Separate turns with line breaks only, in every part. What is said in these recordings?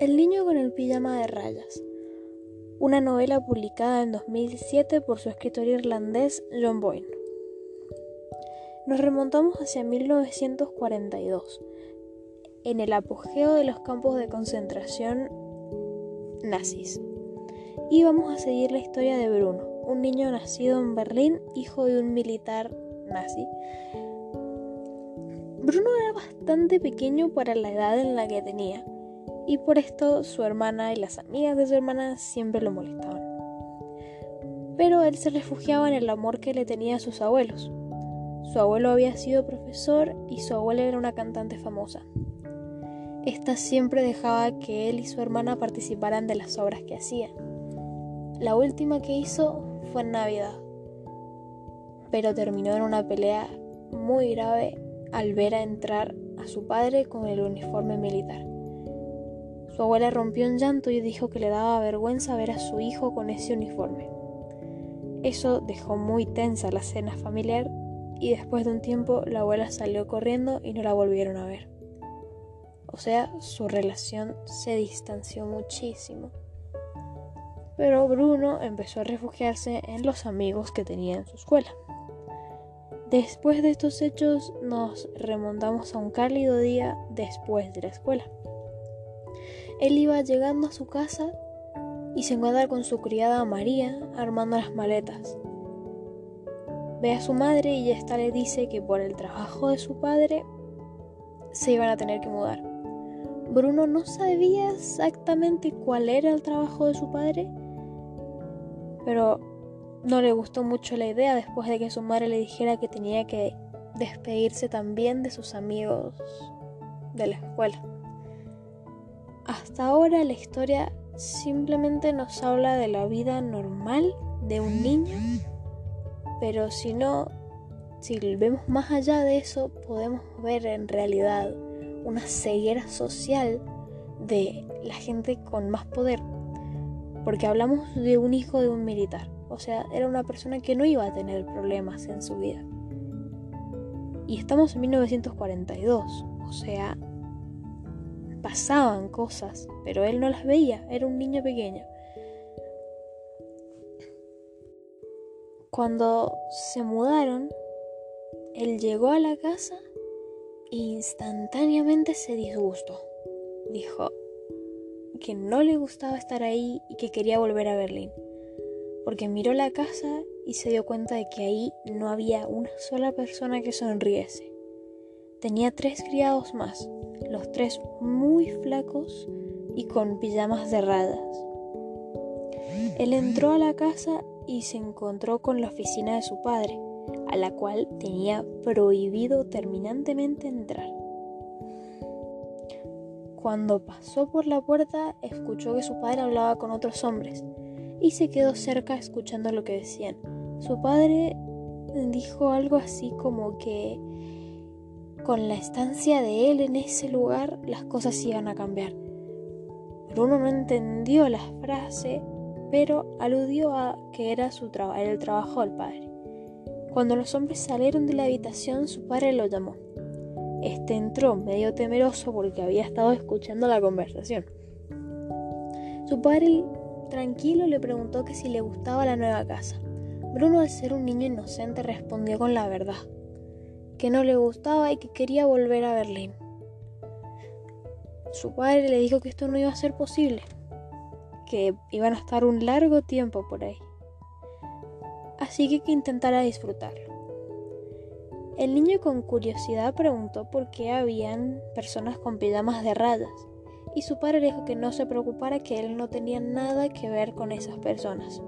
El niño con el pijama de rayas. Una novela publicada en 2007 por su escritor irlandés John Boyne. Nos remontamos hacia 1942, en el apogeo de los campos de concentración nazis. Y vamos a seguir la historia de Bruno, un niño nacido en Berlín, hijo de un militar nazi. Bruno era bastante pequeño para la edad en la que tenía y por esto su hermana y las amigas de su hermana siempre lo molestaban. Pero él se refugiaba en el amor que le tenía a sus abuelos. Su abuelo había sido profesor y su abuela era una cantante famosa. Esta siempre dejaba que él y su hermana participaran de las obras que hacía. La última que hizo fue en Navidad, pero terminó en una pelea muy grave al ver a entrar a su padre con el uniforme militar. Su abuela rompió en llanto y dijo que le daba vergüenza ver a su hijo con ese uniforme. Eso dejó muy tensa la cena familiar y después de un tiempo la abuela salió corriendo y no la volvieron a ver. O sea, su relación se distanció muchísimo. Pero Bruno empezó a refugiarse en los amigos que tenía en su escuela. Después de estos hechos nos remontamos a un cálido día después de la escuela. Él iba llegando a su casa y se encuentra con su criada María armando las maletas. Ve a su madre y esta le dice que por el trabajo de su padre se iban a tener que mudar. Bruno no sabía exactamente cuál era el trabajo de su padre, pero no le gustó mucho la idea después de que su madre le dijera que tenía que despedirse también de sus amigos de la escuela. Ahora la historia simplemente nos habla de la vida normal de un niño, pero si no, si vemos más allá de eso, podemos ver en realidad una ceguera social de la gente con más poder, porque hablamos de un hijo de un militar, o sea, era una persona que no iba a tener problemas en su vida. Y estamos en 1942, o sea, pasaban cosas, pero él no las veía, era un niño pequeño. Cuando se mudaron, él llegó a la casa e instantáneamente se disgustó. Dijo que no le gustaba estar ahí y que quería volver a Berlín, porque miró la casa y se dio cuenta de que ahí no había una sola persona que sonriese. Tenía tres criados más, los tres muy flacos y con pijamas de radas. Él entró a la casa y se encontró con la oficina de su padre, a la cual tenía prohibido terminantemente entrar. Cuando pasó por la puerta, escuchó que su padre hablaba con otros hombres y se quedó cerca escuchando lo que decían. Su padre dijo algo así como que con la estancia de él en ese lugar las cosas iban a cambiar. Bruno no entendió la frase, pero aludió a que era, su era el trabajo del padre. Cuando los hombres salieron de la habitación, su padre lo llamó. Este entró medio temeroso porque había estado escuchando la conversación. Su padre, tranquilo, le preguntó que si le gustaba la nueva casa. Bruno, al ser un niño inocente, respondió con la verdad que no le gustaba y que quería volver a Berlín. Su padre le dijo que esto no iba a ser posible, que iban a estar un largo tiempo por ahí. Así que que intentara disfrutarlo. El niño con curiosidad preguntó por qué habían personas con pijamas de rayas y su padre dijo que no se preocupara que él no tenía nada que ver con esas personas.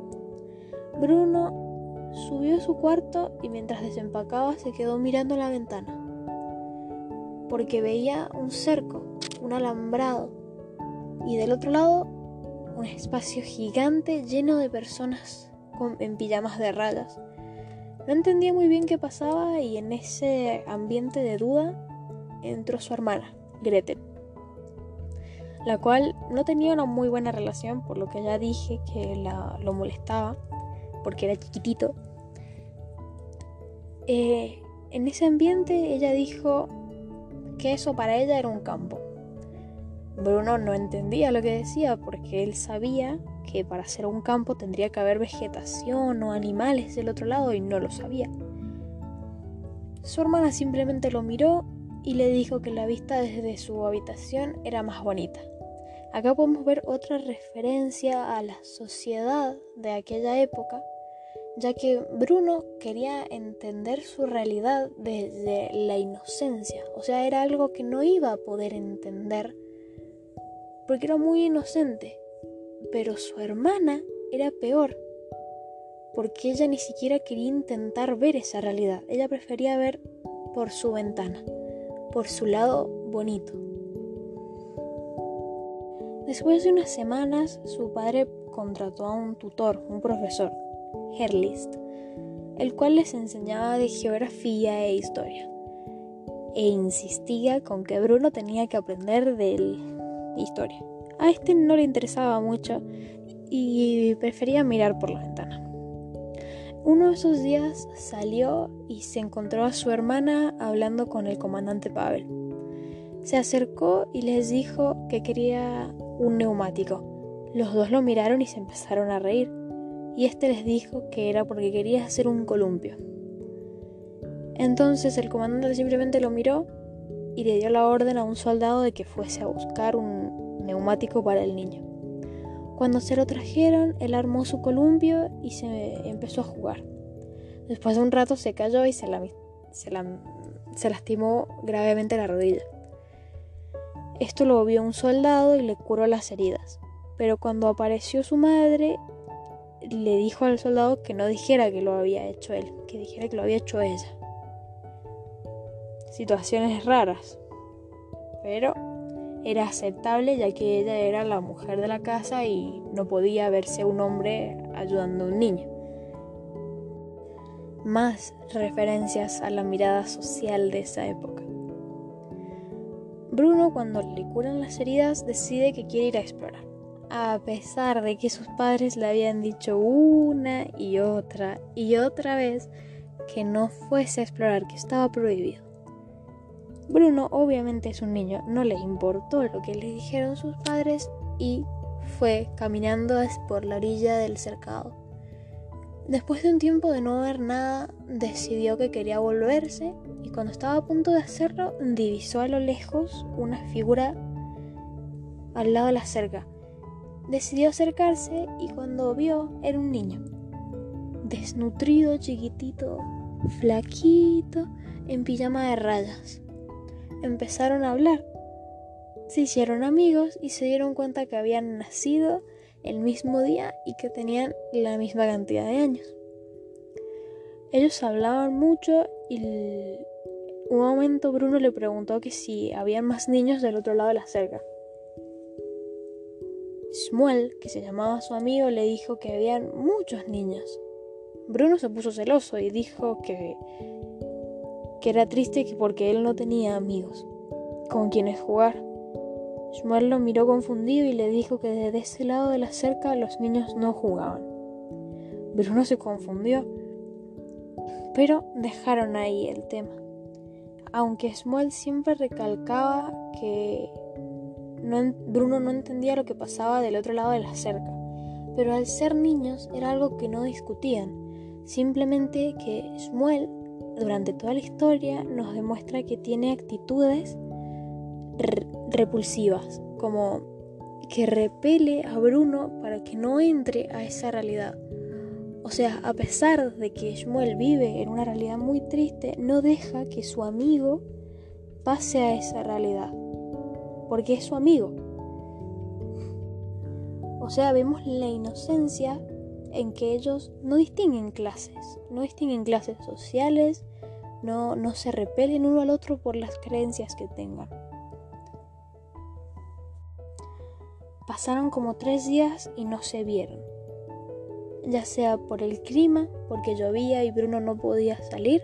Bruno Subió a su cuarto y mientras desempacaba se quedó mirando la ventana, porque veía un cerco, un alambrado, y del otro lado un espacio gigante lleno de personas con, en pijamas de rayas. No entendía muy bien qué pasaba y en ese ambiente de duda entró su hermana, Gretel, la cual no tenía una muy buena relación, por lo que ya dije que la, lo molestaba porque era chiquitito. Eh, en ese ambiente ella dijo que eso para ella era un campo. Bruno no entendía lo que decía porque él sabía que para hacer un campo tendría que haber vegetación o animales del otro lado y no lo sabía. Su hermana simplemente lo miró y le dijo que la vista desde su habitación era más bonita. Acá podemos ver otra referencia a la sociedad de aquella época, ya que Bruno quería entender su realidad desde la inocencia, o sea, era algo que no iba a poder entender porque era muy inocente, pero su hermana era peor, porque ella ni siquiera quería intentar ver esa realidad, ella prefería ver por su ventana, por su lado bonito. Después de unas semanas, su padre contrató a un tutor, un profesor, Herlist, el cual les enseñaba de geografía e historia, e insistía con que Bruno tenía que aprender de historia. A este no le interesaba mucho y prefería mirar por la ventana. Uno de esos días salió y se encontró a su hermana hablando con el comandante Pavel. Se acercó y les dijo que quería un neumático. Los dos lo miraron y se empezaron a reír, y este les dijo que era porque quería hacer un columpio. Entonces el comandante simplemente lo miró y le dio la orden a un soldado de que fuese a buscar un neumático para el niño. Cuando se lo trajeron, él armó su columpio y se empezó a jugar. Después de un rato se cayó y se, se, lastimó gravemente la rodilla. Esto lo vio un soldado y le curó las heridas. Pero cuando apareció su madre, le dijo al soldado que no dijera que lo había hecho él, que dijera que lo había hecho ella. Situaciones raras. Pero era aceptable ya que ella era la mujer de la casa y no podía verse un hombre ayudando a un niño. Más referencias a la mirada social de esa época. Bruno cuando le curan las heridas decide que quiere ir a explorar, a pesar de que sus padres le habían dicho una y otra y otra vez que no fuese a explorar, que estaba prohibido. Bruno obviamente es un niño, no le importó lo que le dijeron sus padres y fue caminando por la orilla del cercado. Después de un tiempo de no ver nada, decidió que quería volverse y cuando estaba a punto de hacerlo, divisó a lo lejos una figura al lado de la cerca. Decidió acercarse y cuando vio era un niño, desnutrido, chiquitito, flaquito, en pijama de rayas empezaron a hablar. Se hicieron amigos y se dieron cuenta que habían nacido el mismo día y que tenían la misma cantidad de años. Ellos hablaban mucho y un momento Bruno le preguntó que si habían más niños del otro lado de la cerca. Shmuel, que se llamaba su amigo, le dijo que habían muchos niños. Bruno se puso celoso y dijo que que era triste porque él no tenía amigos con quienes jugar. Shmuel lo miró confundido y le dijo que desde ese lado de la cerca los niños no jugaban. Bruno se confundió, pero dejaron ahí el tema. Aunque Shmuel siempre recalcaba que Bruno no entendía lo que pasaba del otro lado de la cerca, pero al ser niños era algo que no discutían, simplemente que Shmuel durante toda la historia nos demuestra que tiene actitudes repulsivas, como que repele a Bruno para que no entre a esa realidad. O sea, a pesar de que Shmuel vive en una realidad muy triste, no deja que su amigo pase a esa realidad, porque es su amigo. O sea, vemos la inocencia en que ellos no distinguen clases, no distinguen clases sociales, no, no se repelen uno al otro por las creencias que tengan. Pasaron como tres días y no se vieron, ya sea por el clima, porque llovía y Bruno no podía salir,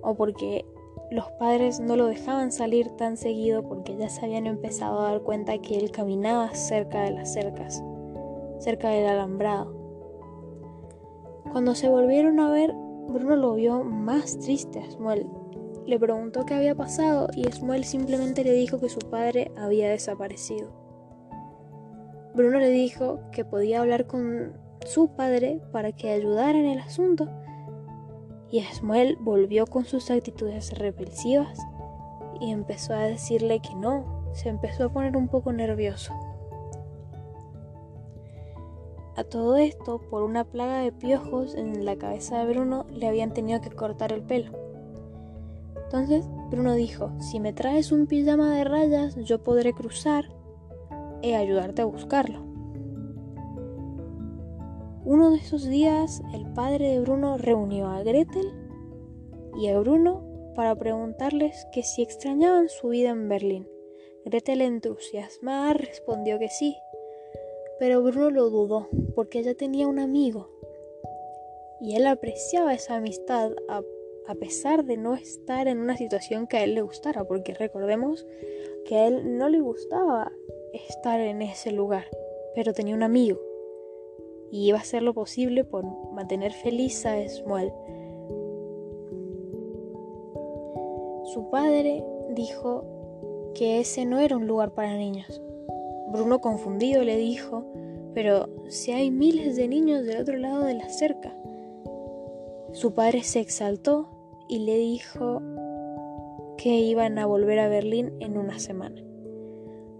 o porque los padres no lo dejaban salir tan seguido porque ya se habían empezado a dar cuenta que él caminaba cerca de las cercas cerca del alambrado. Cuando se volvieron a ver, Bruno lo vio más triste a Samuel le preguntó qué había pasado y Esmuel simplemente le dijo que su padre había desaparecido. Bruno le dijo que podía hablar con su padre para que ayudara en el asunto y Esmuel volvió con sus actitudes repulsivas y empezó a decirle que no, se empezó a poner un poco nervioso. A todo esto, por una plaga de piojos en la cabeza de Bruno, le habían tenido que cortar el pelo. Entonces Bruno dijo, si me traes un pijama de rayas, yo podré cruzar y ayudarte a buscarlo. Uno de esos días, el padre de Bruno reunió a Gretel y a Bruno para preguntarles que si extrañaban su vida en Berlín. Gretel entusiasmada respondió que sí, pero Bruno lo dudó porque ella tenía un amigo y él apreciaba esa amistad a, pesar de no estar en una situación que a él le gustara, porque recordemos que a él no le gustaba estar en ese lugar, pero tenía un amigo y iba a hacer lo posible por mantener feliz a Esmuel. Su padre dijo que ese no era un lugar para niños, Bruno confundido le dijo, pero si hay miles de niños del otro lado de la cerca. Su padre se exaltó y le dijo que iban a volver a Berlín en una semana.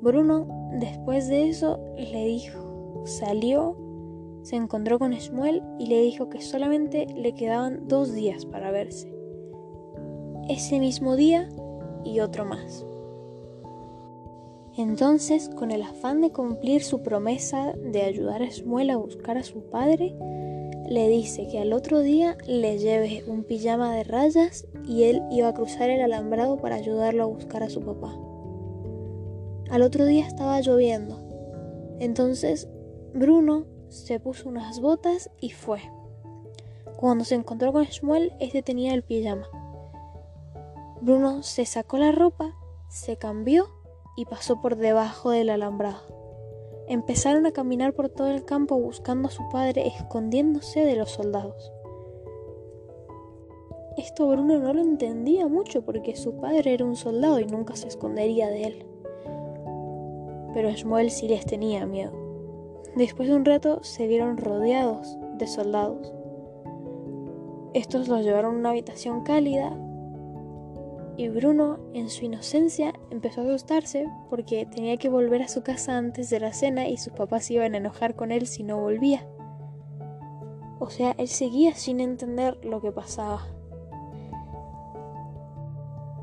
Bruno, después de eso, le dijo, salió, se encontró con Smuel y le dijo que solamente le quedaban dos días para verse. Ese mismo día y otro más. Entonces, con el afán de cumplir su promesa de ayudar a Smuel a buscar a su padre, le dice que al otro día le lleve un pijama de rayas y él iba a cruzar el alambrado para ayudarlo a buscar a su papá. Al otro día estaba lloviendo. Entonces Bruno se puso unas botas y fue. Cuando se encontró con Smuel, este tenía el pijama. Bruno se sacó la ropa, se cambió y pasó por debajo del alambrado. Empezaron a caminar por todo el campo buscando a su padre, escondiéndose de los soldados. Esto Bruno no lo entendía mucho porque su padre era un soldado y nunca se escondería de él. Pero Shmuel sí les tenía miedo. Después de un rato se vieron rodeados de soldados. Estos los llevaron a una habitación cálida y Bruno, en su inocencia, empezó a asustarse porque tenía que volver a su casa antes de la cena y sus papás iban a enojar con él si no volvía. O sea, él seguía sin entender lo que pasaba.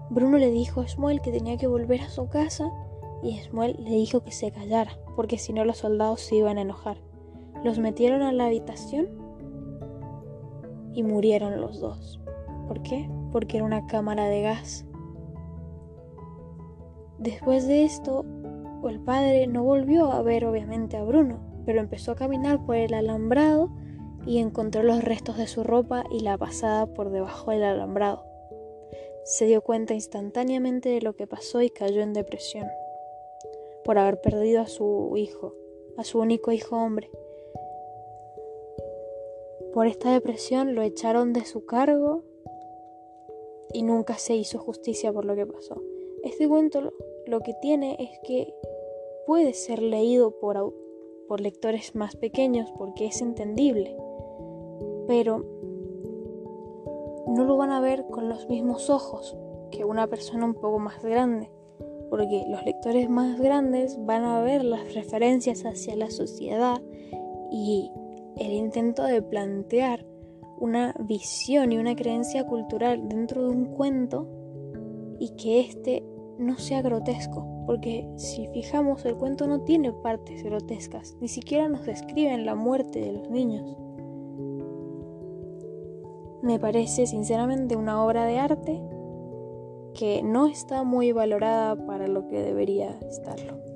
Bruno le dijo a Smuel que tenía que volver a su casa y Smuel le dijo que se callara, porque si no los soldados se iban a enojar. Los metieron a la habitación y murieron los dos. ¿Por qué? Porque era una cámara de gas. Después de esto, el padre no volvió a ver obviamente a Bruno, pero empezó a caminar por el alambrado y encontró los restos de su ropa y la pasada por debajo del alambrado. Se dio cuenta instantáneamente de lo que pasó y cayó en depresión por haber perdido a su hijo, a su único hijo hombre. Por esta depresión lo echaron de su cargo y nunca se hizo justicia por lo que pasó. Este cuento lo, que tiene es que puede ser leído por, por lectores más pequeños porque es entendible, pero no lo van a ver con los mismos ojos que una persona un poco más grande, porque los lectores más grandes van a ver las referencias hacia la sociedad y el intento de plantear una visión y una creencia cultural dentro de un cuento y que éste no sea grotesco, porque si fijamos el cuento no tiene partes grotescas, ni siquiera nos describen la muerte de los niños. Me parece sinceramente una obra de arte que no está muy valorada para lo que debería estarlo.